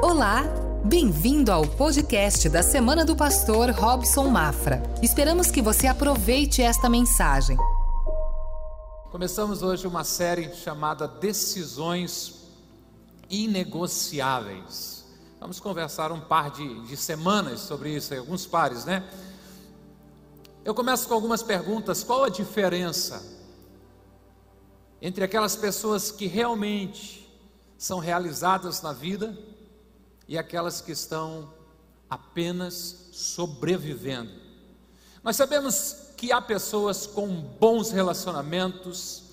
Olá, bem-vindo ao podcast da Semana do Pastor Robson Mafra. Esperamos que você aproveite esta mensagem. Começamos hoje uma série chamada Decisões Inegociáveis. Vamos conversar um par de, de semanas sobre isso, alguns pares, né? Eu começo com algumas perguntas. Qual a diferença entre aquelas pessoas que realmente são realizadas na vida e aquelas que estão apenas sobrevivendo. Nós sabemos que há pessoas com bons relacionamentos,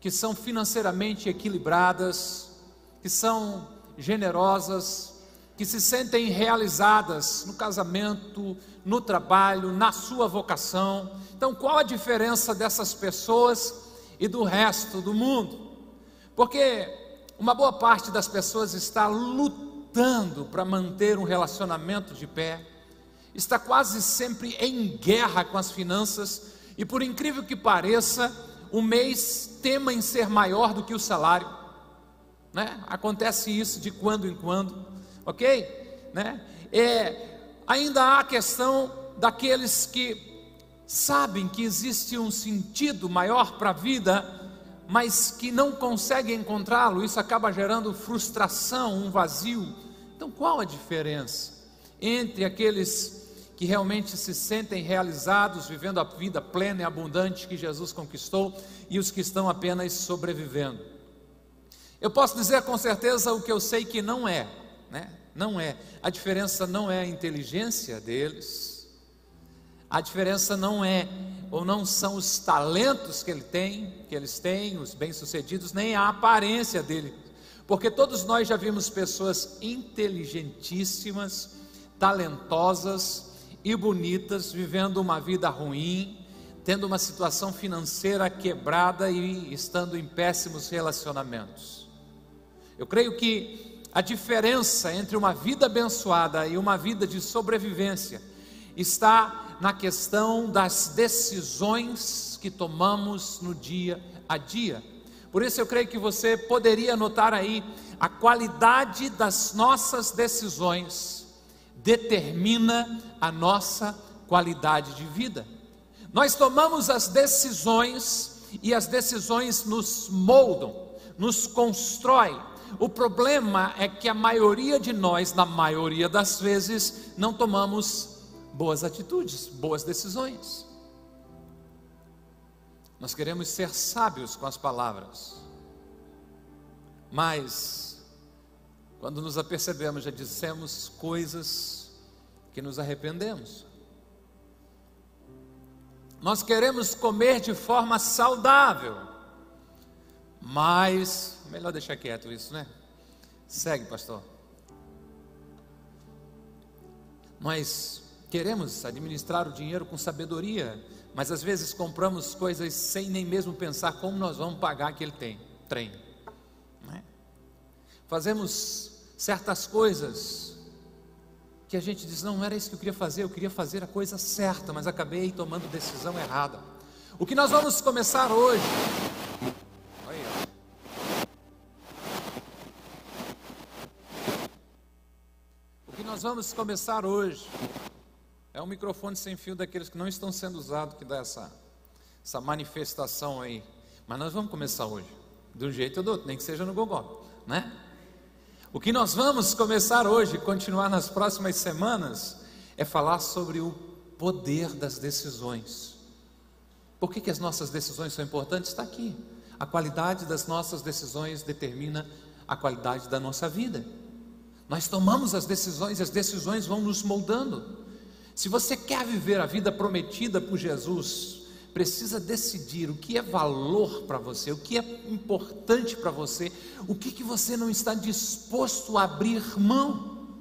que são financeiramente equilibradas, que são generosas, que se sentem realizadas no casamento, no trabalho, na sua vocação. Então, qual a diferença dessas pessoas e do resto do mundo? Porque uma boa parte das pessoas está lutando lutando para manter um relacionamento de pé, está quase sempre em guerra com as finanças, e por incrível que pareça, o mês tema em ser maior do que o salário. Né? Acontece isso de quando em quando, ok? Né? É, ainda há a questão daqueles que sabem que existe um sentido maior para a vida, mas que não conseguem encontrá-lo, isso acaba gerando frustração, um vazio, então, qual a diferença entre aqueles que realmente se sentem realizados, vivendo a vida plena e abundante que Jesus conquistou, e os que estão apenas sobrevivendo? Eu posso dizer com certeza o que eu sei que não é, né? Não é. A diferença não é a inteligência deles, a diferença não é ou não são os talentos que ele tem, que eles têm, os bem-sucedidos, nem a aparência dele porque todos nós já vimos pessoas inteligentíssimas, talentosas e bonitas vivendo uma vida ruim, tendo uma situação financeira quebrada e estando em péssimos relacionamentos. Eu creio que a diferença entre uma vida abençoada e uma vida de sobrevivência está na questão das decisões que tomamos no dia a dia. Por isso eu creio que você poderia notar aí a qualidade das nossas decisões determina a nossa qualidade de vida. Nós tomamos as decisões e as decisões nos moldam, nos constrói. O problema é que a maioria de nós, na maioria das vezes, não tomamos boas atitudes, boas decisões. Nós queremos ser sábios com as palavras, mas, quando nos apercebemos, já dissemos coisas que nos arrependemos. Nós queremos comer de forma saudável, mas, melhor deixar quieto isso, né? Segue, pastor. Nós queremos administrar o dinheiro com sabedoria, mas às vezes compramos coisas sem nem mesmo pensar como nós vamos pagar aquele tem, trem. É? Fazemos certas coisas que a gente diz: não, não era isso que eu queria fazer, eu queria fazer a coisa certa, mas acabei tomando decisão errada. O que nós vamos começar hoje. O que nós vamos começar hoje é um microfone sem fio daqueles que não estão sendo usados que dá essa, essa manifestação aí. Mas nós vamos começar hoje, de um jeito ou do outro, nem que seja no Gogó, né? O que nós vamos começar hoje, continuar nas próximas semanas, é falar sobre o poder das decisões. Por que, que as nossas decisões são importantes? Está aqui. A qualidade das nossas decisões determina a qualidade da nossa vida. Nós tomamos as decisões e as decisões vão nos moldando. Se você quer viver a vida prometida por Jesus, precisa decidir o que é valor para você, o que é importante para você, o que, que você não está disposto a abrir mão.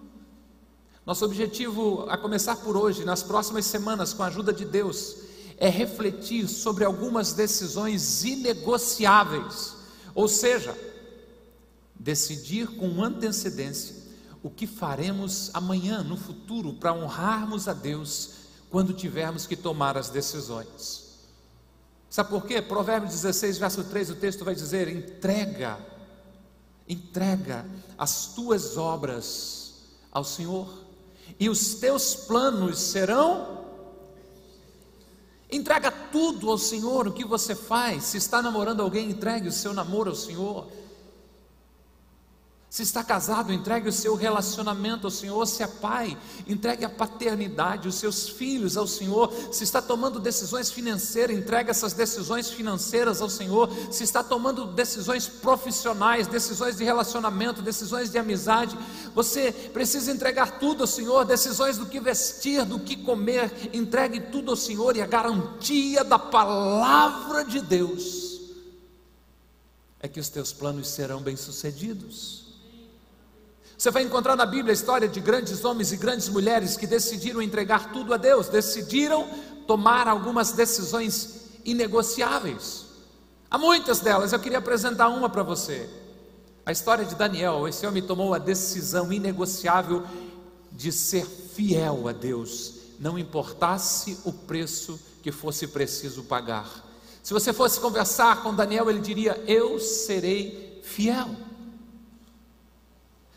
Nosso objetivo, a começar por hoje, nas próximas semanas, com a ajuda de Deus, é refletir sobre algumas decisões inegociáveis, ou seja, decidir com antecedência o que faremos amanhã, no futuro, para honrarmos a Deus quando tivermos que tomar as decisões. Sabe por quê? Provérbios 16, verso 3, o texto vai dizer: entrega Entrega as tuas obras ao Senhor, e os teus planos serão. Entrega tudo ao Senhor, o que você faz. Se está namorando alguém, entregue o seu namoro ao Senhor. Se está casado, entregue o seu relacionamento ao Senhor. Se é pai, entregue a paternidade, os seus filhos ao Senhor. Se está tomando decisões financeiras, entregue essas decisões financeiras ao Senhor. Se está tomando decisões profissionais, decisões de relacionamento, decisões de amizade, você precisa entregar tudo ao Senhor. Decisões do que vestir, do que comer, entregue tudo ao Senhor e a garantia da palavra de Deus é que os teus planos serão bem-sucedidos. Você vai encontrar na Bíblia a história de grandes homens e grandes mulheres que decidiram entregar tudo a Deus, decidiram tomar algumas decisões inegociáveis. Há muitas delas, eu queria apresentar uma para você. A história de Daniel, esse homem tomou a decisão inegociável de ser fiel a Deus, não importasse o preço que fosse preciso pagar. Se você fosse conversar com Daniel, ele diria: Eu serei fiel.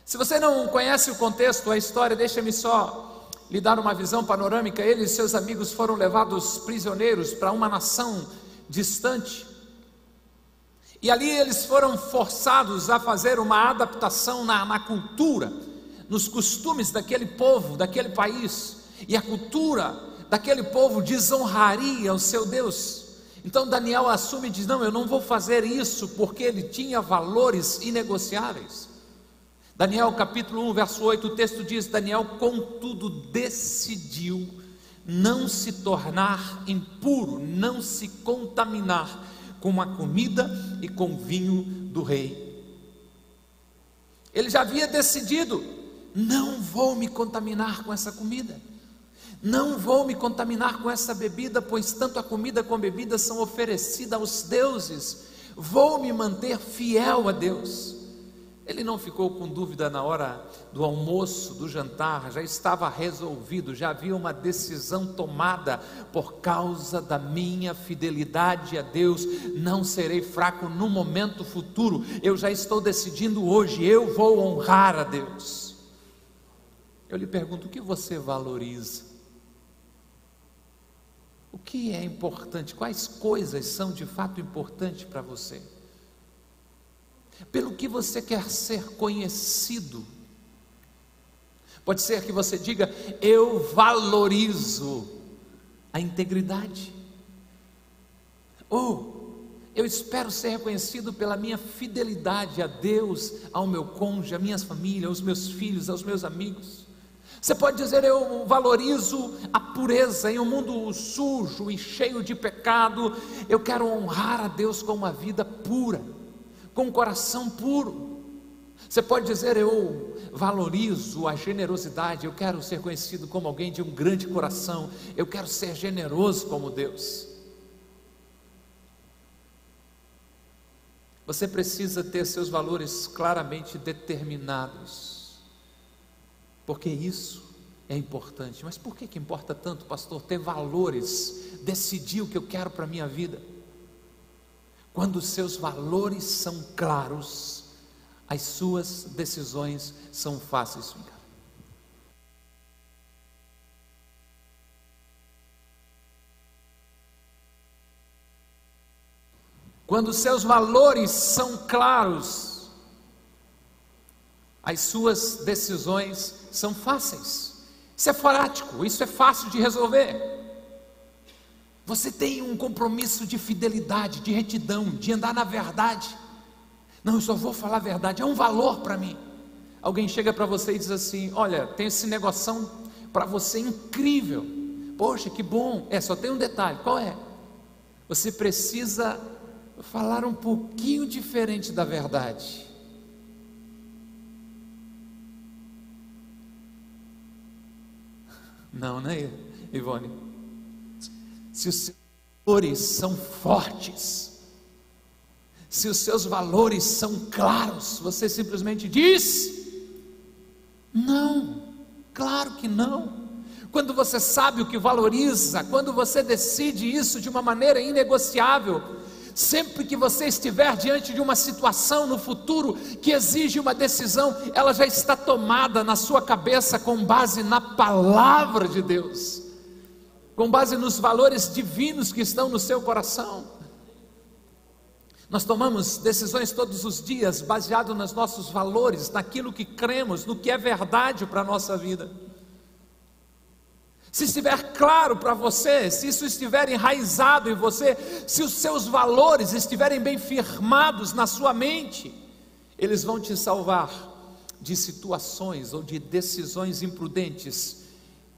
Se você não conhece o contexto, a história, deixa-me só lhe dar uma visão panorâmica. Ele e seus amigos foram levados prisioneiros para uma nação distante. E ali eles foram forçados a fazer uma adaptação na, na cultura, nos costumes daquele povo, daquele país. E a cultura daquele povo desonraria o seu Deus. Então Daniel assume e diz: Não, eu não vou fazer isso, porque ele tinha valores inegociáveis. Daniel capítulo 1, verso 8, o texto diz: Daniel, contudo, decidiu não se tornar impuro, não se contaminar com a comida e com o vinho do rei. Ele já havia decidido: não vou me contaminar com essa comida, não vou me contaminar com essa bebida, pois tanto a comida como a bebida são oferecidas aos deuses, vou me manter fiel a Deus. Ele não ficou com dúvida na hora do almoço, do jantar, já estava resolvido, já havia uma decisão tomada por causa da minha fidelidade a Deus. Não serei fraco no momento futuro, eu já estou decidindo hoje, eu vou honrar a Deus. Eu lhe pergunto: o que você valoriza? O que é importante? Quais coisas são de fato importantes para você? Pelo que você quer ser conhecido. Pode ser que você diga: Eu valorizo a integridade. Ou eu espero ser reconhecido pela minha fidelidade a Deus, ao meu cônjuge, à minha família, aos meus filhos, aos meus amigos. Você pode dizer: Eu valorizo a pureza em um mundo sujo e cheio de pecado. Eu quero honrar a Deus com uma vida pura com um coração puro. Você pode dizer: Eu valorizo a generosidade, eu quero ser conhecido como alguém de um grande coração, eu quero ser generoso como Deus. Você precisa ter seus valores claramente determinados, porque isso é importante. Mas por que, que importa tanto, pastor, ter valores, decidir o que eu quero para a minha vida? Quando seus valores são claros, as suas decisões são fáceis. Quando seus valores são claros, as suas decisões são fáceis. Isso é prático, isso é fácil de resolver. Você tem um compromisso de fidelidade, de retidão, de andar na verdade. Não, eu só vou falar a verdade, é um valor para mim. Alguém chega para você e diz assim: Olha, tem esse negócio para você incrível. Poxa, que bom. É, só tem um detalhe: qual é? Você precisa falar um pouquinho diferente da verdade. Não, né, Ivone? Se os seus valores são fortes, se os seus valores são claros, você simplesmente diz: não, claro que não. Quando você sabe o que valoriza, quando você decide isso de uma maneira inegociável, Sempre que você estiver diante de uma situação no futuro que exige uma decisão, ela já está tomada na sua cabeça com base na palavra de Deus, com base nos valores divinos que estão no seu coração. Nós tomamos decisões todos os dias baseado nos nossos valores, naquilo que cremos, no que é verdade para a nossa vida. Se estiver claro para você, se isso estiver enraizado em você, se os seus valores estiverem bem firmados na sua mente, eles vão te salvar de situações ou de decisões imprudentes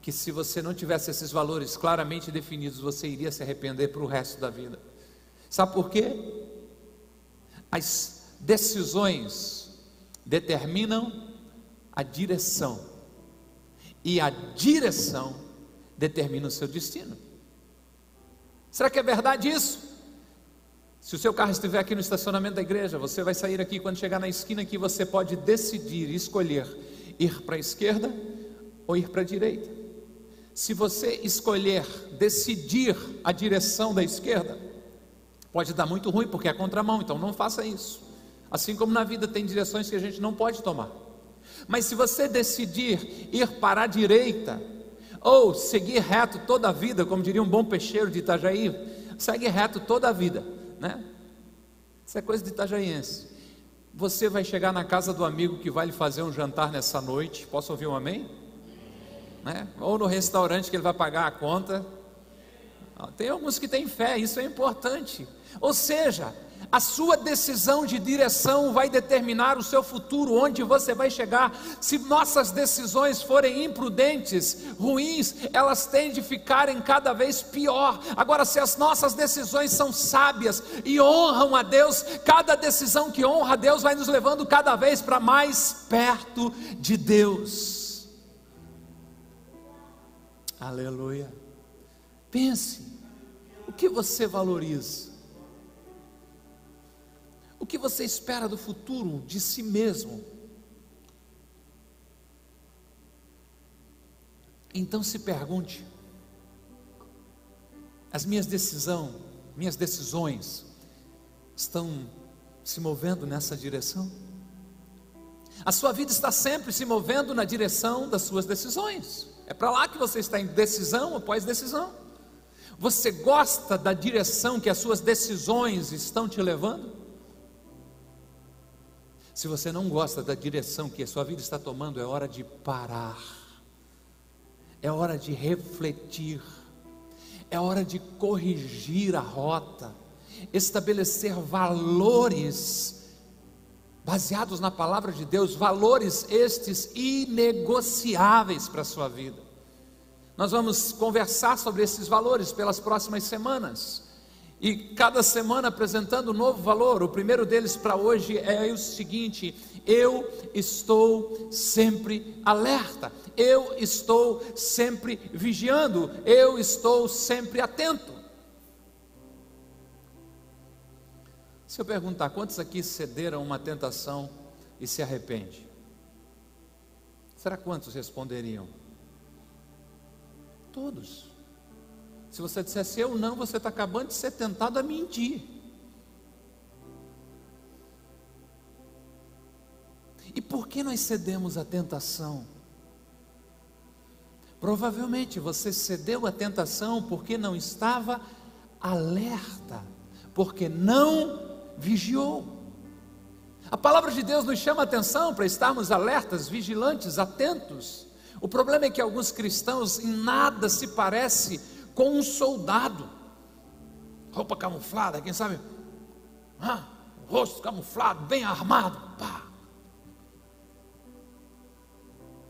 que se você não tivesse esses valores claramente definidos, você iria se arrepender para o resto da vida. Sabe por quê? As decisões determinam a direção, e a direção determina o seu destino. Será que é verdade isso? Se o seu carro estiver aqui no estacionamento da igreja, você vai sair aqui quando chegar na esquina que você pode decidir, escolher ir para a esquerda ou ir para a direita. Se você escolher decidir a direção da esquerda, pode dar muito ruim porque é contramão, então não faça isso. Assim como na vida tem direções que a gente não pode tomar. Mas se você decidir ir para a direita, ou seguir reto toda a vida, como diria um bom peixeiro de Itajaí, segue reto toda a vida, né? Isso é coisa de itajaiense. Você vai chegar na casa do amigo que vai lhe fazer um jantar nessa noite, posso ouvir um amém? Né? Ou no restaurante que ele vai pagar a conta. Tem alguns que têm fé, isso é importante. Ou seja, a sua decisão de direção vai determinar o seu futuro, onde você vai chegar. Se nossas decisões forem imprudentes, ruins, elas tendem a ficarem cada vez pior. Agora, se as nossas decisões são sábias e honram a Deus, cada decisão que honra a Deus vai nos levando cada vez para mais perto de Deus. Aleluia. Pense, o que você valoriza? O que você espera do futuro de si mesmo? Então se pergunte: as minhas decisões, minhas decisões estão se movendo nessa direção? A sua vida está sempre se movendo na direção das suas decisões. É para lá que você está em decisão após decisão. Você gosta da direção que as suas decisões estão te levando? Se você não gosta da direção que a sua vida está tomando, é hora de parar, é hora de refletir, é hora de corrigir a rota, estabelecer valores baseados na palavra de Deus, valores estes inegociáveis para a sua vida. Nós vamos conversar sobre esses valores pelas próximas semanas e cada semana apresentando um novo valor. O primeiro deles para hoje é o seguinte: eu estou sempre alerta, eu estou sempre vigiando, eu estou sempre atento. Se eu perguntar quantos aqui cederam uma tentação e se arrepende? Será quantos responderiam? Todos. Se você dissesse eu não, você está acabando de ser tentado a mentir. E por que nós cedemos à tentação? Provavelmente você cedeu à tentação porque não estava alerta, porque não vigiou. A palavra de Deus nos chama a atenção para estarmos alertas, vigilantes, atentos. O problema é que alguns cristãos em nada se parece com um soldado, roupa camuflada, quem sabe, ah, rosto camuflado, bem armado, pá.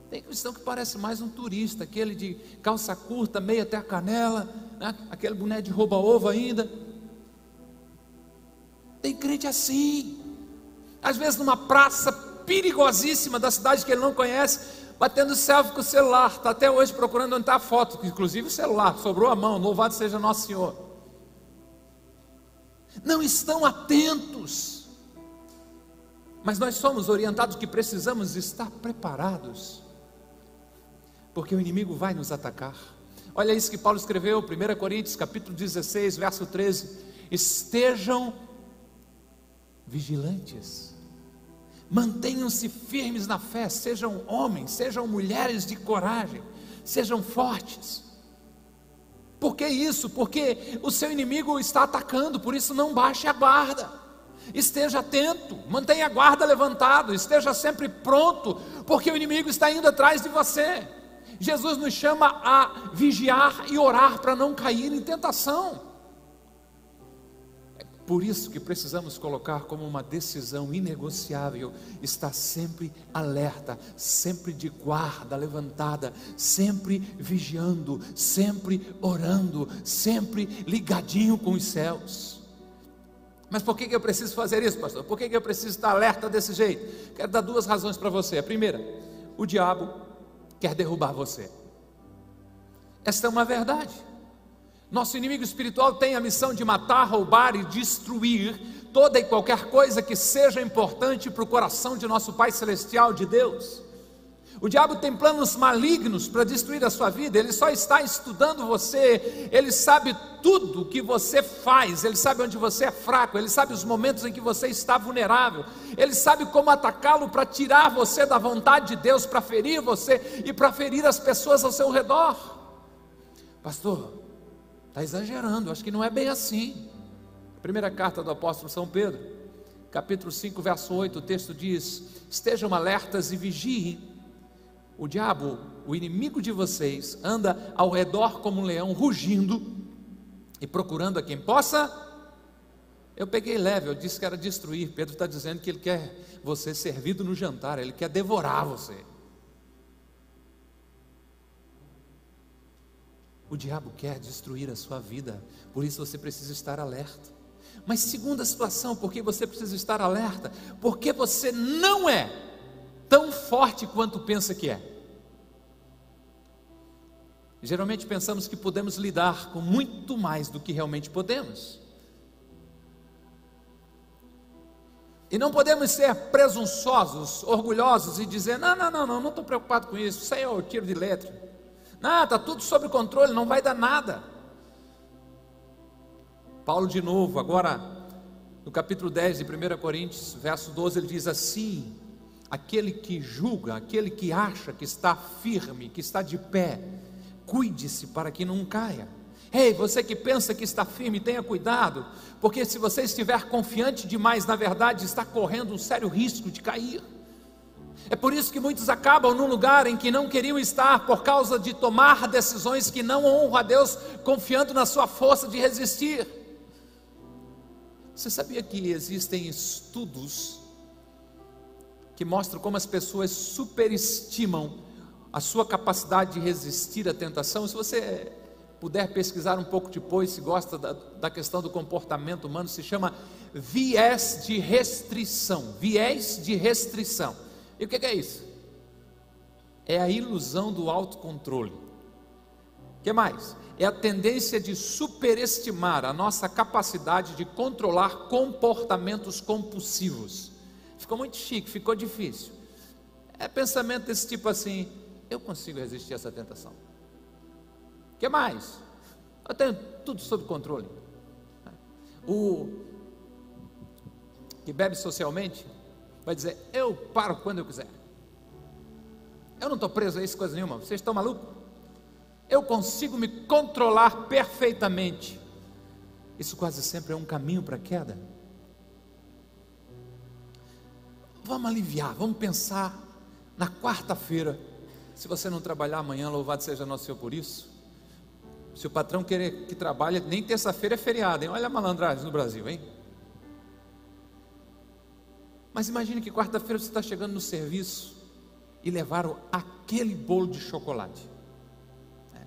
Tem cristão que parece mais um turista, aquele de calça curta, meia até a canela, né? aquele boné de rouba-ovo ainda. Tem crente assim, às vezes numa praça perigosíssima da cidade que ele não conhece, batendo selfie com o celular, está até hoje procurando onde está a foto, inclusive o celular, sobrou a mão, louvado seja nosso Senhor. Não estão atentos, mas nós somos orientados que precisamos estar preparados, porque o inimigo vai nos atacar. Olha isso que Paulo escreveu, 1 Coríntios capítulo 16, verso 13. estejam vigilantes. Mantenham-se firmes na fé, sejam homens, sejam mulheres de coragem, sejam fortes. Por que isso? Porque o seu inimigo está atacando, por isso não baixe a guarda. Esteja atento, mantenha a guarda levantada, esteja sempre pronto, porque o inimigo está indo atrás de você. Jesus nos chama a vigiar e orar para não cair em tentação. Por isso que precisamos colocar como uma decisão inegociável estar sempre alerta, sempre de guarda levantada, sempre vigiando, sempre orando, sempre ligadinho com os céus. Mas por que eu preciso fazer isso, pastor? Por que eu preciso estar alerta desse jeito? Quero dar duas razões para você. A primeira, o diabo quer derrubar você. Esta é uma verdade. Nosso inimigo espiritual tem a missão de matar, roubar e destruir toda e qualquer coisa que seja importante para o coração de nosso Pai Celestial, de Deus. O diabo tem planos malignos para destruir a sua vida, ele só está estudando você, ele sabe tudo que você faz, ele sabe onde você é fraco, ele sabe os momentos em que você está vulnerável, ele sabe como atacá-lo para tirar você da vontade de Deus, para ferir você e para ferir as pessoas ao seu redor. Pastor, Está exagerando, acho que não é bem assim. Primeira carta do apóstolo São Pedro, capítulo 5, verso 8, o texto diz: Estejam alertas e vigiem. O diabo, o inimigo de vocês, anda ao redor como um leão, rugindo e procurando a quem possa. Eu peguei leve, eu disse que era destruir. Pedro está dizendo que ele quer você servido no jantar, ele quer devorar você. O diabo quer destruir a sua vida, por isso você precisa estar alerta. Mas segunda situação, por que você precisa estar alerta? Porque você não é tão forte quanto pensa que é. Geralmente pensamos que podemos lidar com muito mais do que realmente podemos. E não podemos ser presunçosos, orgulhosos e dizer: não, não, não, não, estou preocupado com isso, isso aí é o tiro de letra. Não, está tudo sob controle, não vai dar nada. Paulo, de novo, agora no capítulo 10 de 1 Coríntios, verso 12, ele diz assim: aquele que julga, aquele que acha que está firme, que está de pé, cuide-se para que não caia. Ei, você que pensa que está firme, tenha cuidado, porque se você estiver confiante demais, na verdade, está correndo um sério risco de cair. É por isso que muitos acabam num lugar em que não queriam estar por causa de tomar decisões que não honram a Deus, confiando na sua força de resistir. Você sabia que existem estudos que mostram como as pessoas superestimam a sua capacidade de resistir à tentação? Se você puder pesquisar um pouco depois, se gosta da, da questão do comportamento humano, se chama viés de restrição. Viés de restrição. E o que é isso? É a ilusão do autocontrole. O que mais? É a tendência de superestimar a nossa capacidade de controlar comportamentos compulsivos. Ficou muito chique, ficou difícil. É pensamento desse tipo assim: eu consigo resistir a essa tentação. O que mais? Eu tenho tudo sob controle. O que bebe socialmente vai dizer: Eu paro quando eu quiser. Eu não estou preso a isso, coisa nenhuma. Vocês estão malucos? Eu consigo me controlar perfeitamente. Isso quase sempre é um caminho para a queda. Vamos aliviar, vamos pensar na quarta-feira. Se você não trabalhar amanhã, louvado seja nosso Senhor por isso. Se o patrão querer que trabalhe, nem terça-feira é feriado, hein? Olha a malandragem no Brasil, hein? Mas imagine que quarta-feira você está chegando no serviço e levaram aquele bolo de chocolate. É.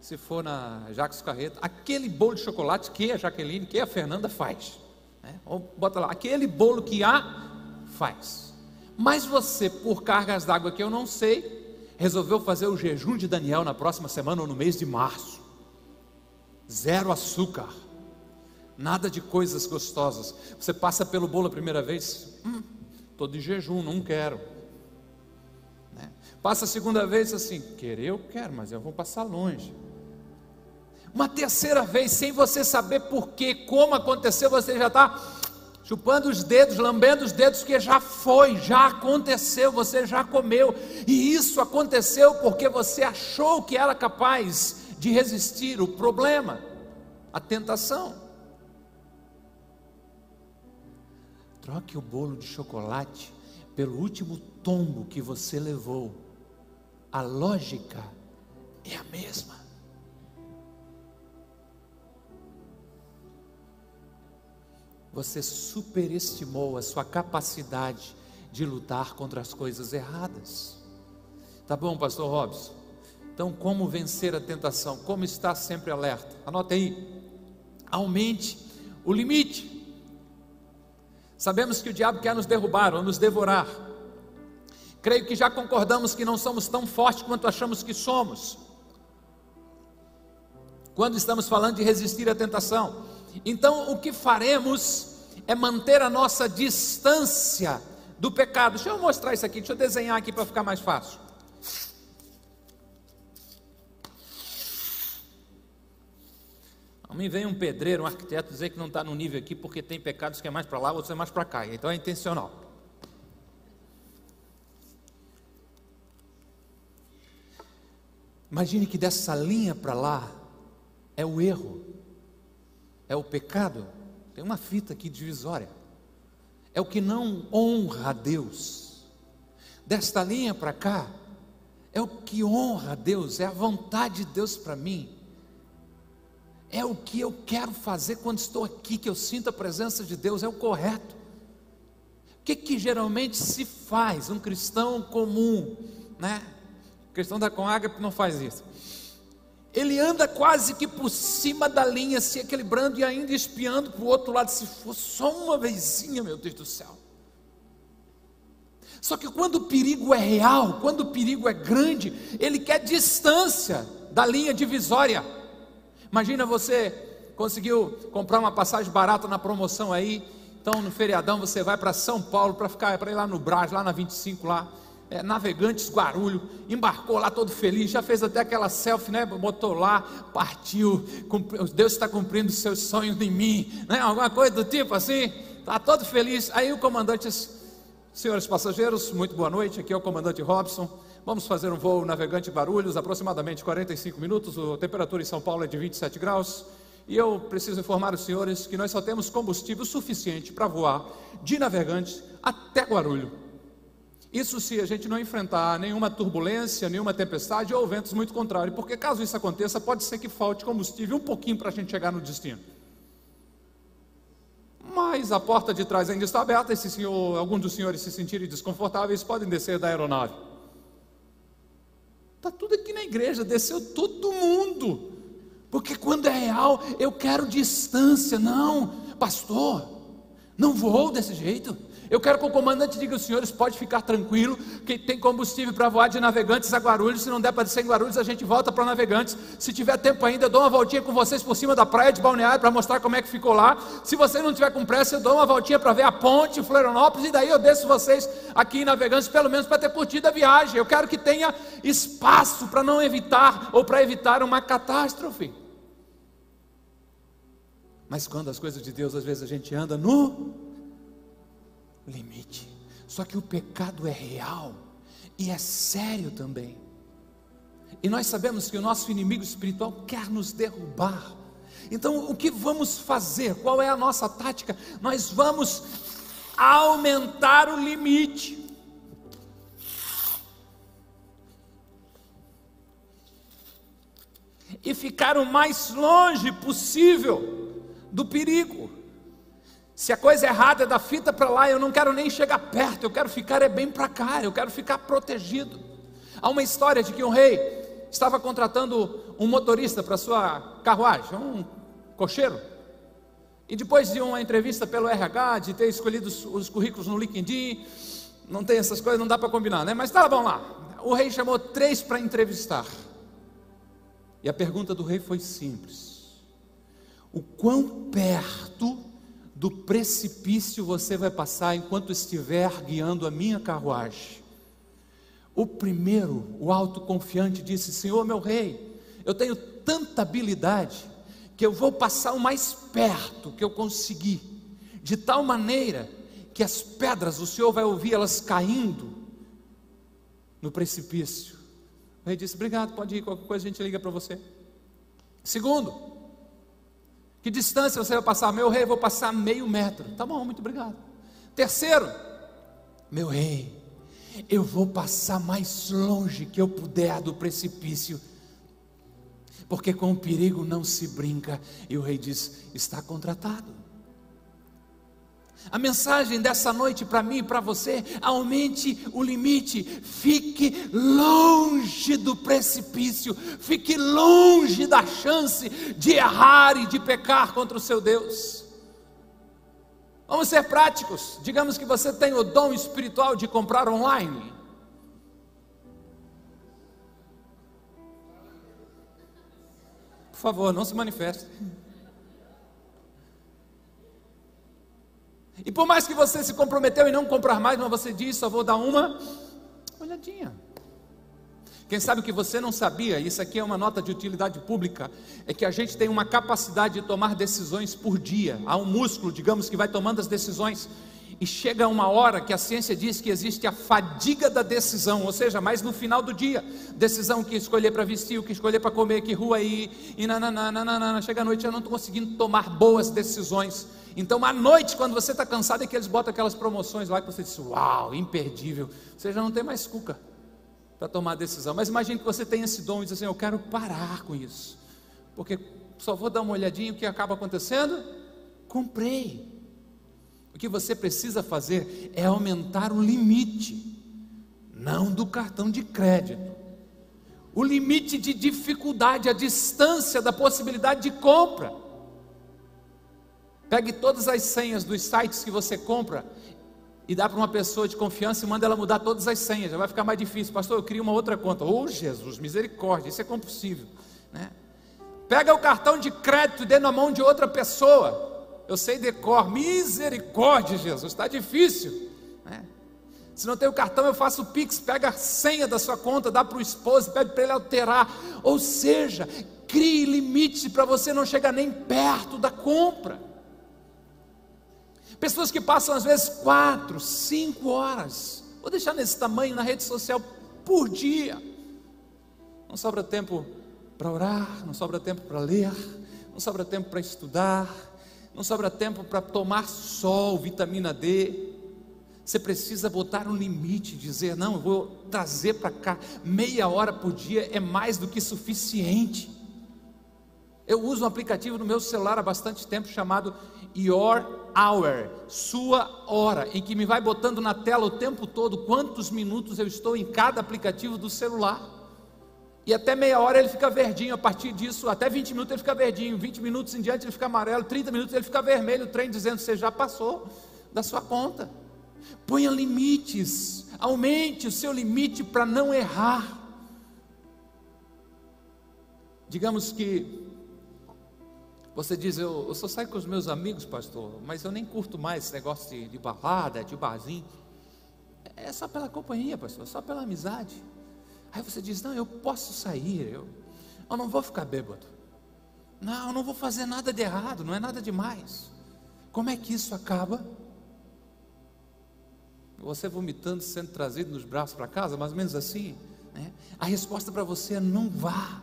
Se for na Jacques Carreto, aquele bolo de chocolate que a Jaqueline, que a Fernanda faz. É. Ou bota lá, aquele bolo que a faz. Mas você, por cargas d'água que eu não sei, resolveu fazer o jejum de Daniel na próxima semana ou no mês de março. Zero açúcar nada de coisas gostosas. Você passa pelo bolo a primeira vez, estou hum, de jejum, não quero. Né? Passa a segunda vez assim, querer eu quero, mas eu vou passar longe. uma terceira vez, sem você saber por quê, como aconteceu, você já está chupando os dedos, lambendo os dedos, que já foi, já aconteceu, você já comeu, e isso aconteceu porque você achou que era capaz de resistir o problema, a tentação. Troque o bolo de chocolate pelo último tombo que você levou. A lógica é a mesma. Você superestimou a sua capacidade de lutar contra as coisas erradas. Tá bom, pastor Robson? Então, como vencer a tentação? Como estar sempre alerta? Anote aí. Aumente o limite. Sabemos que o diabo quer nos derrubar ou nos devorar. Creio que já concordamos que não somos tão fortes quanto achamos que somos. Quando estamos falando de resistir à tentação, então, o que faremos é manter a nossa distância do pecado. Deixa eu mostrar isso aqui, deixa eu desenhar aqui para ficar mais fácil. Mim vem um pedreiro, um arquiteto dizer que não está no nível aqui porque tem pecados que é mais para lá, outros é mais para cá. Então é intencional. Imagine que dessa linha para lá é o erro é o pecado, tem uma fita aqui divisória. É o que não honra a Deus. Desta linha para cá, é o que honra a Deus, é a vontade de Deus para mim. É o que eu quero fazer quando estou aqui, que eu sinto a presença de Deus, é o correto. O que, que geralmente se faz? Um cristão comum, né? O cristão da Conagra não faz isso ele anda quase que por cima da linha, se equilibrando e ainda espiando para o outro lado, se for só uma vezinha, meu Deus do céu. Só que quando o perigo é real, quando o perigo é grande, ele quer distância da linha divisória. Imagina você conseguiu comprar uma passagem barata na promoção aí, então no feriadão você vai para São Paulo para ficar para ir lá no Brás, lá na 25 lá é, Navegantes Guarulho, embarcou lá todo feliz, já fez até aquela selfie, né? Botou lá, partiu, Deus está cumprindo seus sonhos em mim, né? Alguma coisa do tipo assim, está todo feliz. Aí o comandante, senhores passageiros, muito boa noite, aqui é o comandante Robson. Vamos fazer um voo navegante Guarulhos, aproximadamente 45 minutos, a temperatura em São Paulo é de 27 graus. E eu preciso informar os senhores que nós só temos combustível suficiente para voar de navegante até Guarulhos. Isso se a gente não enfrentar nenhuma turbulência, nenhuma tempestade ou ventos muito contrários, porque caso isso aconteça, pode ser que falte combustível um pouquinho para a gente chegar no destino. Mas a porta de trás ainda está aberta, e se algum dos senhores se sentirem desconfortáveis, podem descer da aeronave. Está tudo aqui na igreja, desceu todo mundo. Porque quando é real, eu quero distância. Não, pastor, não vou desse jeito. Eu quero que o comandante diga: os senhores pode ficar tranquilo, que tem combustível para voar de navegantes a Guarulhos. Se não der para descer em Guarulhos, a gente volta para navegantes. Se tiver tempo ainda, eu dou uma voltinha com vocês por cima da praia de Balneário para mostrar como é que ficou lá. Se vocês não tiver com pressa, eu dou uma voltinha para ver a ponte, Florianópolis, e daí eu desço vocês aqui em navegantes, pelo menos para ter curtido a viagem. Eu quero que tenha espaço para não evitar ou para evitar uma catástrofe. Mas quando as coisas de Deus, às vezes a gente anda no limite. Só que o pecado é real e é sério também. E nós sabemos que o nosso inimigo espiritual quer nos derrubar. Então, o que vamos fazer? Qual é a nossa tática? Nós vamos aumentar o limite. E ficar o mais longe possível do perigo. Se a coisa errada é da fita para lá, eu não quero nem chegar perto, eu quero ficar é bem para cá, eu quero ficar protegido. Há uma história de que um rei estava contratando um motorista para sua carruagem, um cocheiro. E depois de uma entrevista pelo RH, de ter escolhido os, os currículos no LinkedIn, não tem essas coisas, não dá para combinar, né? Mas tá bom lá. O rei chamou três para entrevistar. E a pergunta do rei foi simples: O quão perto do precipício você vai passar enquanto estiver guiando a minha carruagem. O primeiro, o autoconfiante, disse: Senhor, meu rei, eu tenho tanta habilidade que eu vou passar o mais perto que eu conseguir, de tal maneira que as pedras, o Senhor vai ouvir elas caindo no precipício. O rei disse: Obrigado, pode ir, qualquer coisa a gente liga para você. Segundo, que distância você vai passar? Meu rei, vou passar meio metro. Tá bom, muito obrigado. Terceiro, meu rei, eu vou passar mais longe que eu puder do precipício, porque com o perigo não se brinca. E o rei diz: está contratado. A mensagem dessa noite para mim e para você: aumente o limite, fique longe do precipício, fique longe da chance de errar e de pecar contra o seu Deus. Vamos ser práticos. Digamos que você tem o dom espiritual de comprar online. Por favor, não se manifeste. E por mais que você se comprometeu em não comprar mais, mas você diz, só vou dar uma olhadinha. Quem sabe o que você não sabia, isso aqui é uma nota de utilidade pública, é que a gente tem uma capacidade de tomar decisões por dia. Há um músculo, digamos, que vai tomando as decisões. E chega uma hora que a ciência diz que existe a fadiga da decisão, ou seja, mais no final do dia. Decisão que escolher para vestir, o que escolher para comer, que rua ir, e nananana, chega a noite eu não estou conseguindo tomar boas decisões. Então, à noite, quando você está cansado, é que eles botam aquelas promoções lá que você diz, uau, imperdível. Você já não tem mais cuca para tomar a decisão. Mas imagine que você tem esse dom e diz assim: Eu quero parar com isso, porque só vou dar uma olhadinha, o que acaba acontecendo? Comprei. O que você precisa fazer é aumentar o limite, não do cartão de crédito, o limite de dificuldade, a distância da possibilidade de compra. Pegue todas as senhas dos sites que você compra e dá para uma pessoa de confiança e manda ela mudar todas as senhas, já vai ficar mais difícil. Pastor, eu crio uma outra conta. Oh, Jesus, misericórdia, isso é compulsível. Né? Pega o cartão de crédito e dê na mão de outra pessoa. Eu sei decor, misericórdia, Jesus, está difícil. Né? Se não tem o cartão, eu faço o Pix, pega a senha da sua conta, dá para o esposo, pede para ele alterar. Ou seja, crie limite para você não chegar nem perto da compra. Pessoas que passam às vezes quatro, cinco horas, vou deixar nesse tamanho na rede social por dia. Não sobra tempo para orar, não sobra tempo para ler, não sobra tempo para estudar, não sobra tempo para tomar sol, vitamina D. Você precisa botar um limite, dizer: não, eu vou trazer para cá meia hora por dia, é mais do que suficiente. Eu uso um aplicativo no meu celular há bastante tempo chamado Your Hour, sua hora, em que me vai botando na tela o tempo todo quantos minutos eu estou em cada aplicativo do celular. E até meia hora ele fica verdinho, a partir disso, até 20 minutos ele fica verdinho, 20 minutos em diante ele fica amarelo, 30 minutos ele fica vermelho, o trem dizendo você já passou da sua conta. Ponha limites, aumente o seu limite para não errar. Digamos que você diz, eu, eu só saio com os meus amigos, pastor, mas eu nem curto mais esse negócio de, de balada, de barzinho. É só pela companhia, pastor, só pela amizade. Aí você diz, não, eu posso sair, eu, eu não vou ficar bêbado. Não, eu não vou fazer nada de errado, não é nada demais. Como é que isso acaba? Você vomitando, sendo trazido nos braços para casa, mais ou menos assim. Né? A resposta para você é: não vá.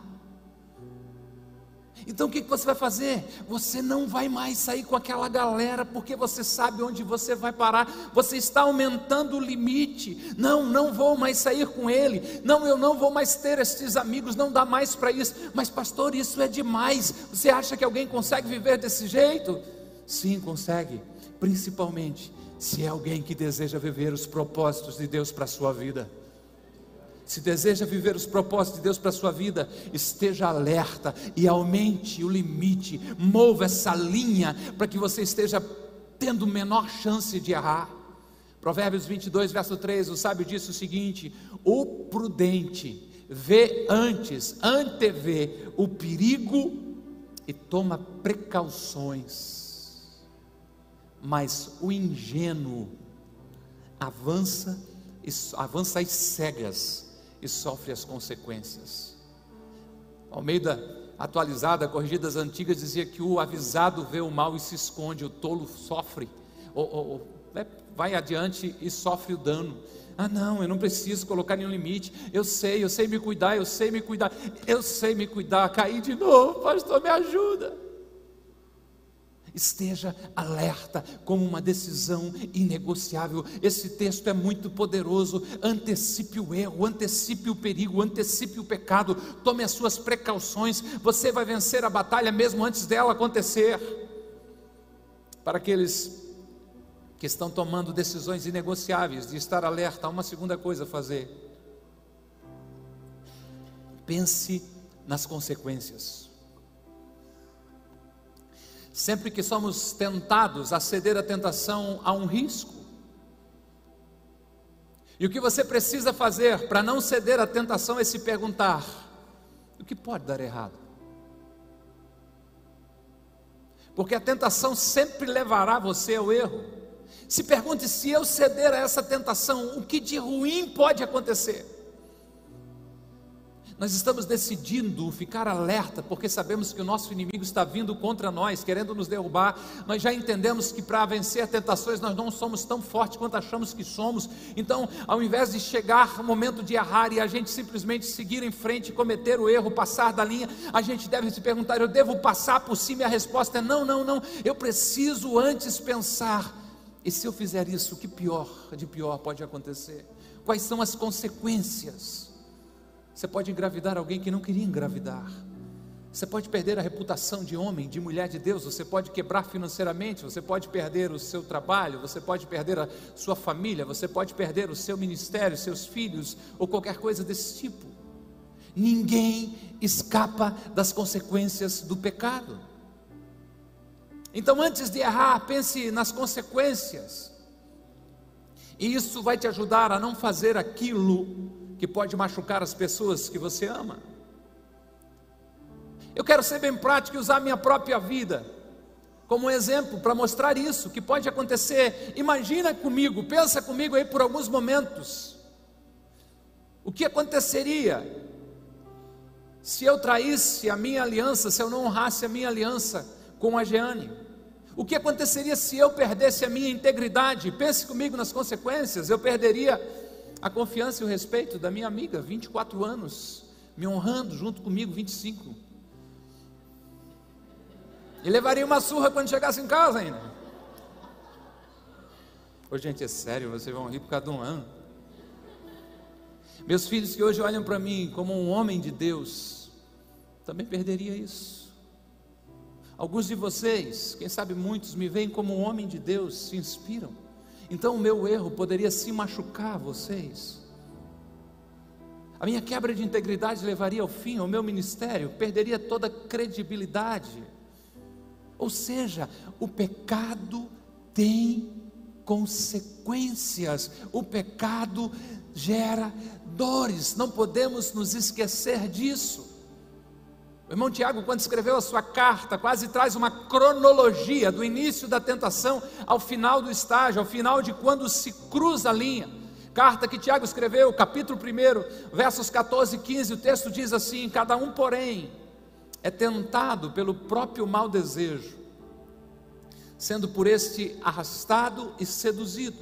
Então o que você vai fazer? Você não vai mais sair com aquela galera, porque você sabe onde você vai parar. Você está aumentando o limite. Não, não vou mais sair com ele. Não, eu não vou mais ter esses amigos. Não dá mais para isso. Mas, pastor, isso é demais. Você acha que alguém consegue viver desse jeito? Sim, consegue. Principalmente se é alguém que deseja viver os propósitos de Deus para a sua vida se deseja viver os propósitos de Deus para a sua vida, esteja alerta e aumente o limite, mova essa linha para que você esteja tendo menor chance de errar. Provérbios 22, verso 3, o sábio disse o seguinte: O prudente vê antes, antevê o perigo e toma precauções, mas o ingênuo avança, avança às cegas e sofre as consequências. Almeida atualizada, corrigida das antigas, dizia que o avisado vê o mal e se esconde, o tolo sofre, ou, ou, né, vai adiante e sofre o dano. Ah, não, eu não preciso colocar nenhum limite. Eu sei, eu sei me cuidar, eu sei me cuidar, eu sei me cuidar. Caí de novo, pastor, me ajuda. Esteja alerta como uma decisão inegociável. Esse texto é muito poderoso. Antecipe o erro, antecipe o perigo, antecipe o pecado. Tome as suas precauções. Você vai vencer a batalha mesmo antes dela acontecer. Para aqueles que estão tomando decisões inegociáveis, de estar alerta, há uma segunda coisa a fazer. Pense nas consequências. Sempre que somos tentados a ceder à tentação, há um risco. E o que você precisa fazer para não ceder à tentação é se perguntar: o que pode dar errado? Porque a tentação sempre levará você ao erro. Se pergunte: se eu ceder a essa tentação, o que de ruim pode acontecer? Nós estamos decidindo ficar alerta, porque sabemos que o nosso inimigo está vindo contra nós, querendo nos derrubar. Nós já entendemos que para vencer tentações nós não somos tão fortes quanto achamos que somos. Então, ao invés de chegar o momento de errar e a gente simplesmente seguir em frente, cometer o erro, passar da linha, a gente deve se perguntar: eu devo passar por cima? E a resposta é: não, não, não. Eu preciso antes pensar. E se eu fizer isso, o que pior de pior pode acontecer? Quais são as consequências? Você pode engravidar alguém que não queria engravidar. Você pode perder a reputação de homem, de mulher de Deus, você pode quebrar financeiramente, você pode perder o seu trabalho, você pode perder a sua família, você pode perder o seu ministério, seus filhos ou qualquer coisa desse tipo. Ninguém escapa das consequências do pecado. Então, antes de errar, pense nas consequências. E isso vai te ajudar a não fazer aquilo que pode machucar as pessoas que você ama. Eu quero ser bem prático e usar minha própria vida como um exemplo para mostrar isso que pode acontecer. Imagina comigo, pensa comigo aí por alguns momentos. O que aconteceria se eu traísse a minha aliança, se eu não honrasse a minha aliança com a Jeane? O que aconteceria se eu perdesse a minha integridade? Pense comigo nas consequências. Eu perderia a confiança e o respeito da minha amiga, 24 anos, me honrando junto comigo, 25. E levaria uma surra quando chegasse em casa ainda. Ô gente, é sério, vocês vão rir por causa de um ano. Meus filhos que hoje olham para mim como um homem de Deus, também perderia isso. Alguns de vocês, quem sabe muitos, me veem como um homem de Deus, se inspiram. Então o meu erro poderia se machucar vocês. A minha quebra de integridade levaria ao fim, o meu ministério perderia toda credibilidade. Ou seja, o pecado tem consequências, o pecado gera dores, não podemos nos esquecer disso. O irmão Tiago, quando escreveu a sua carta, quase traz uma cronologia do início da tentação ao final do estágio, ao final de quando se cruza a linha. Carta que Tiago escreveu, capítulo 1, versos 14 e 15, o texto diz assim: Cada um, porém, é tentado pelo próprio mau desejo, sendo por este arrastado e seduzido.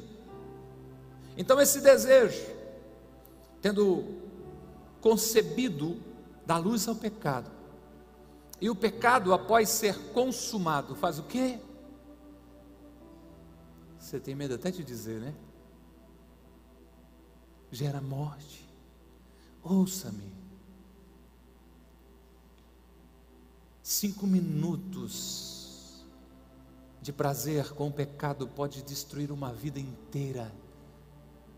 Então, esse desejo, tendo concebido, dá luz ao pecado e o pecado, após ser consumado, faz o quê? Você tem medo até de dizer, né? Gera morte. Ouça-me. Cinco minutos de prazer com o pecado pode destruir uma vida inteira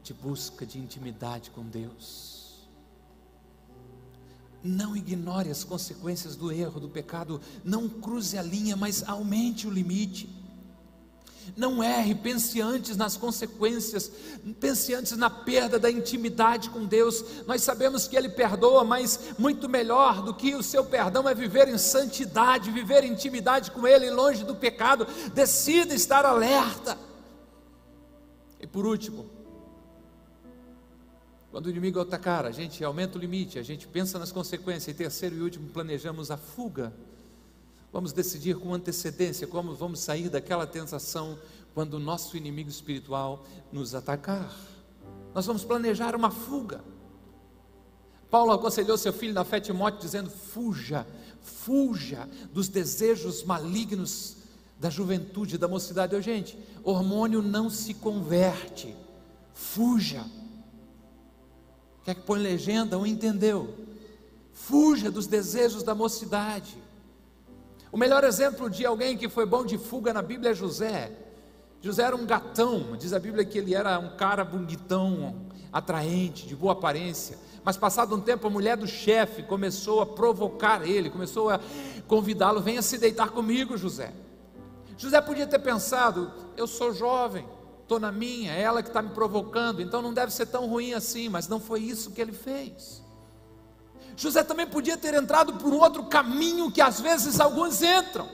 de busca de intimidade com Deus. Não ignore as consequências do erro, do pecado. Não cruze a linha, mas aumente o limite. Não erre, pense antes nas consequências, pense antes na perda da intimidade com Deus. Nós sabemos que Ele perdoa, mas muito melhor do que o seu perdão é viver em santidade, viver em intimidade com Ele, longe do pecado. Decida estar alerta. E por último, Quando o inimigo atacar, a gente aumenta o limite, a gente pensa nas consequências. E terceiro e último, planejamos a fuga. Vamos decidir com antecedência como vamos sair daquela tentação quando o nosso inimigo espiritual nos atacar. Nós vamos planejar uma fuga. Paulo aconselhou seu filho na fé Timóteo dizendo: fuja, fuja dos desejos malignos da juventude, da mocidade. Oh, gente, hormônio não se converte. Fuja. Quer que põe legenda? Ou entendeu? Fuja dos desejos da mocidade. O melhor exemplo de alguém que foi bom de fuga na Bíblia é José. José era um gatão, diz a Bíblia que ele era um cara bonitão, atraente, de boa aparência. Mas passado um tempo, a mulher do chefe começou a provocar ele, começou a convidá-lo: venha se deitar comigo, José. José podia ter pensado: eu sou jovem, estou na minha, é ela que está me provocando, então não deve ser tão ruim assim, mas não foi isso que ele fez. José também podia ter entrado por um outro caminho que às vezes alguns entram,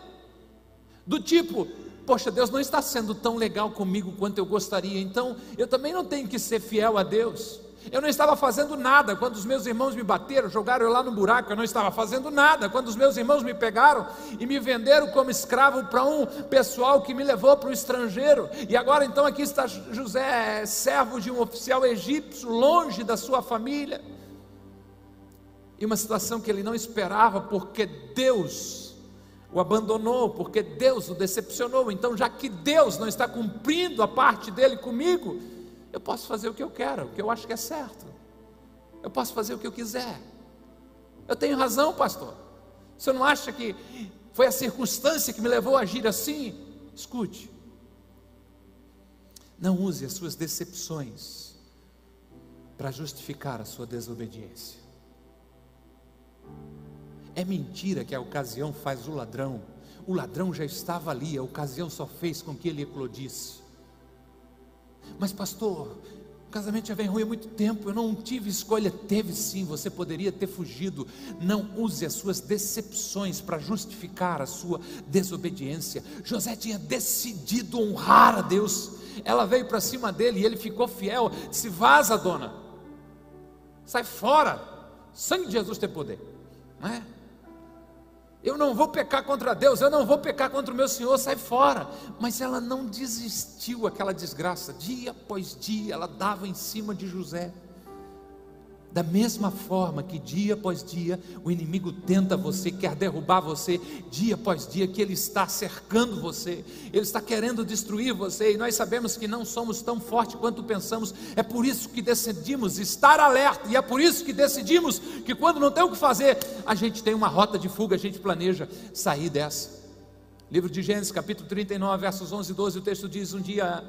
do tipo: poxa, Deus não está sendo tão legal comigo quanto eu gostaria, então eu também não tenho que ser fiel a Deus. Eu não estava fazendo nada quando os meus irmãos me bateram, jogaram eu lá no buraco. Eu não estava fazendo nada quando os meus irmãos me pegaram e me venderam como escravo para um pessoal que me levou para o estrangeiro. E agora então aqui está José, servo de um oficial egípcio, longe da sua família. E uma situação que ele não esperava, porque Deus o abandonou, porque Deus o decepcionou. Então, já que Deus não está cumprindo a parte dele comigo, eu posso fazer o que eu quero, o que eu acho que é certo. Eu posso fazer o que eu quiser. Eu tenho razão, pastor. Você não acha que foi a circunstância que me levou a agir assim? Escute. Não use as suas decepções para justificar a sua desobediência. É mentira que a ocasião faz o ladrão. O ladrão já estava ali, a ocasião só fez com que ele eclodisse. Mas, pastor, o casamento já vem ruim há muito tempo, eu não tive escolha. Teve sim, você poderia ter fugido. Não use as suas decepções para justificar a sua desobediência. José tinha decidido honrar a Deus. Ela veio para cima dele e ele ficou fiel. Se vaza, dona, sai fora. Sangue de Jesus tem poder, não é? Eu não vou pecar contra Deus, eu não vou pecar contra o meu Senhor, sai fora. Mas ela não desistiu aquela desgraça, dia após dia ela dava em cima de José. Da mesma forma que dia após dia o inimigo tenta você, quer derrubar você, dia após dia que ele está cercando você, ele está querendo destruir você, e nós sabemos que não somos tão fortes quanto pensamos, é por isso que decidimos estar alerta, e é por isso que decidimos que quando não tem o que fazer, a gente tem uma rota de fuga, a gente planeja sair dessa. Livro de Gênesis, capítulo 39, versos 11 e 12, o texto diz: Um dia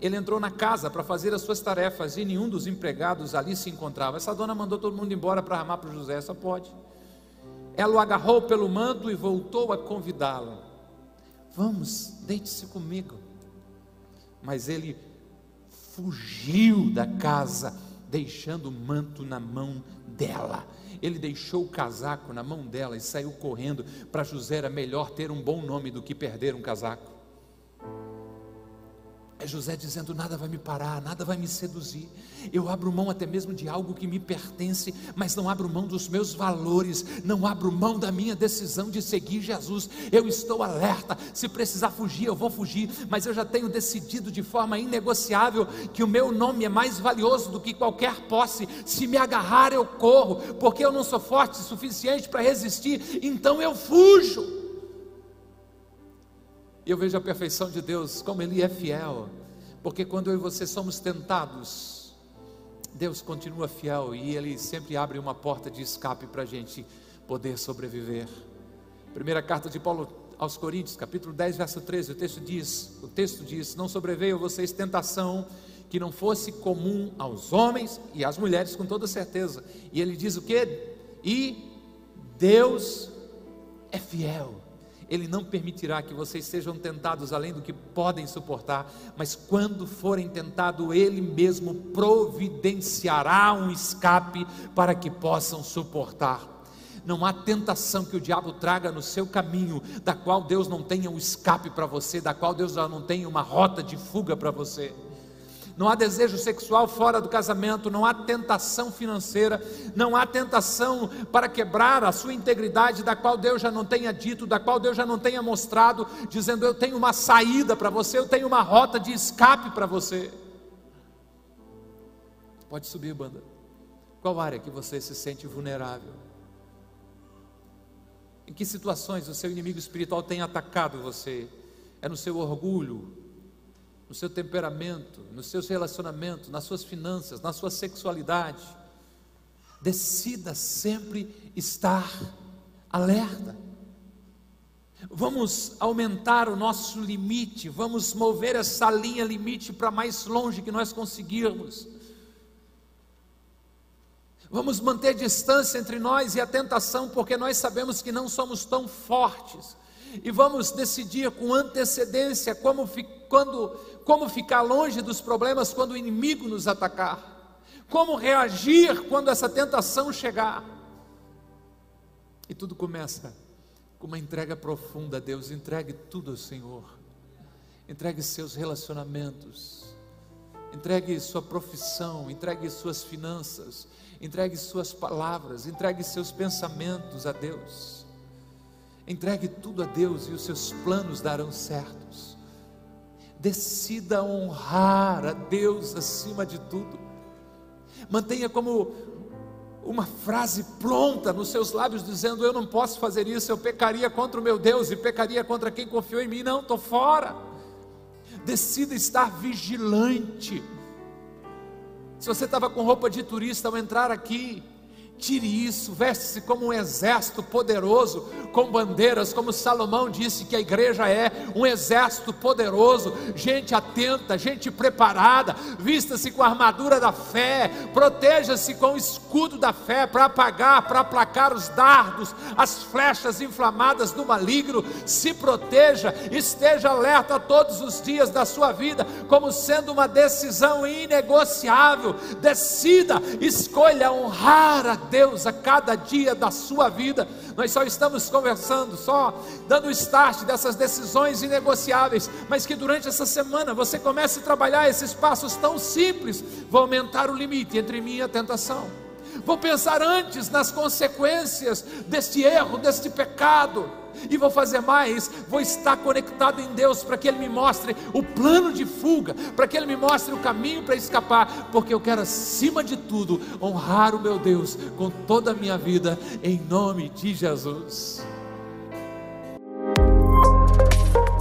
ele entrou na casa para fazer as suas tarefas e nenhum dos empregados ali se encontrava. Essa dona mandou todo mundo embora para armar para o José, só pode. Ela o agarrou pelo manto e voltou a convidá-lo. Vamos, deite-se comigo. Mas ele fugiu da casa, deixando o manto na mão dela. Ele deixou o casaco na mão dela e saiu correndo. Para José era melhor ter um bom nome do que perder um casaco. É José dizendo: nada vai me parar, nada vai me seduzir. Eu abro mão até mesmo de algo que me pertence, mas não abro mão dos meus valores, não abro mão da minha decisão de seguir Jesus. Eu estou alerta. Se precisar fugir, eu vou fugir, mas eu já tenho decidido de forma inegociável que o meu nome é mais valioso do que qualquer posse. Se me agarrar, eu corro, porque eu não sou forte o suficiente para resistir, então eu fujo. Eu vejo a perfeição de Deus, como Ele é fiel, porque quando eu e você somos tentados, Deus continua fiel e Ele sempre abre uma porta de escape para a gente poder sobreviver. Primeira carta de Paulo aos Coríntios, capítulo 10, verso 13, o texto diz: o texto diz: Não sobreveio a vocês tentação que não fosse comum aos homens e às mulheres, com toda certeza. E ele diz o que? E Deus é fiel ele não permitirá que vocês sejam tentados além do que podem suportar, mas quando forem tentados, Ele mesmo providenciará um escape para que possam suportar. Não há tentação que o diabo traga no seu caminho, da qual Deus não tenha um escape para você, da qual Deus não tenha uma rota de fuga para você. Não há desejo sexual fora do casamento, não há tentação financeira, não há tentação para quebrar a sua integridade, da qual Deus já não tenha dito, da qual Deus já não tenha mostrado, dizendo: Eu tenho uma saída para você, eu tenho uma rota de escape para você. Pode subir, banda. Qual área que você se sente vulnerável? Em que situações o seu inimigo espiritual tem atacado você? É no seu orgulho, no seu temperamento, nos seus relacionamentos, nas suas finanças, na sua sexualidade. Decida sempre estar alerta. Vamos aumentar o nosso limite, vamos mover essa linha limite para mais longe que nós conseguirmos. Vamos manter distância entre nós e a tentação, porque nós sabemos que não somos tão fortes. E vamos decidir com antecedência como, quando, como ficar longe dos problemas quando o inimigo nos atacar, como reagir quando essa tentação chegar. E tudo começa com uma entrega profunda a Deus. Entregue tudo ao Senhor, entregue seus relacionamentos, entregue sua profissão, entregue suas finanças, entregue suas palavras, entregue seus pensamentos a Deus. Entregue tudo a Deus e os seus planos darão certos decida honrar a Deus acima de tudo. Mantenha como uma frase pronta nos seus lábios, dizendo: Eu não posso fazer isso, eu pecaria contra o meu Deus e pecaria contra quem confiou em mim. Não, estou fora. Decida estar vigilante. Se você estava com roupa de turista ao entrar aqui, Tire isso, veste-se como um exército poderoso, com bandeiras, como Salomão disse que a igreja é um exército poderoso, gente atenta, gente preparada, vista-se com a armadura da fé, proteja-se com o escudo da fé para apagar, para aplacar os dardos, as flechas inflamadas do maligno, se proteja, esteja alerta todos os dias da sua vida, como sendo uma decisão inegociável, decida, escolha honrar a Deus a cada dia da sua vida. Nós só estamos conversando, só dando start dessas decisões inegociáveis, mas que durante essa semana você comece a trabalhar esses passos tão simples, vou aumentar o limite entre mim e a tentação. Vou pensar antes nas consequências deste erro, deste pecado e vou fazer mais, vou estar conectado em Deus para que Ele me mostre o plano de fuga, para que Ele me mostre o caminho para escapar, porque eu quero, acima de tudo, honrar o meu Deus com toda a minha vida, em nome de Jesus.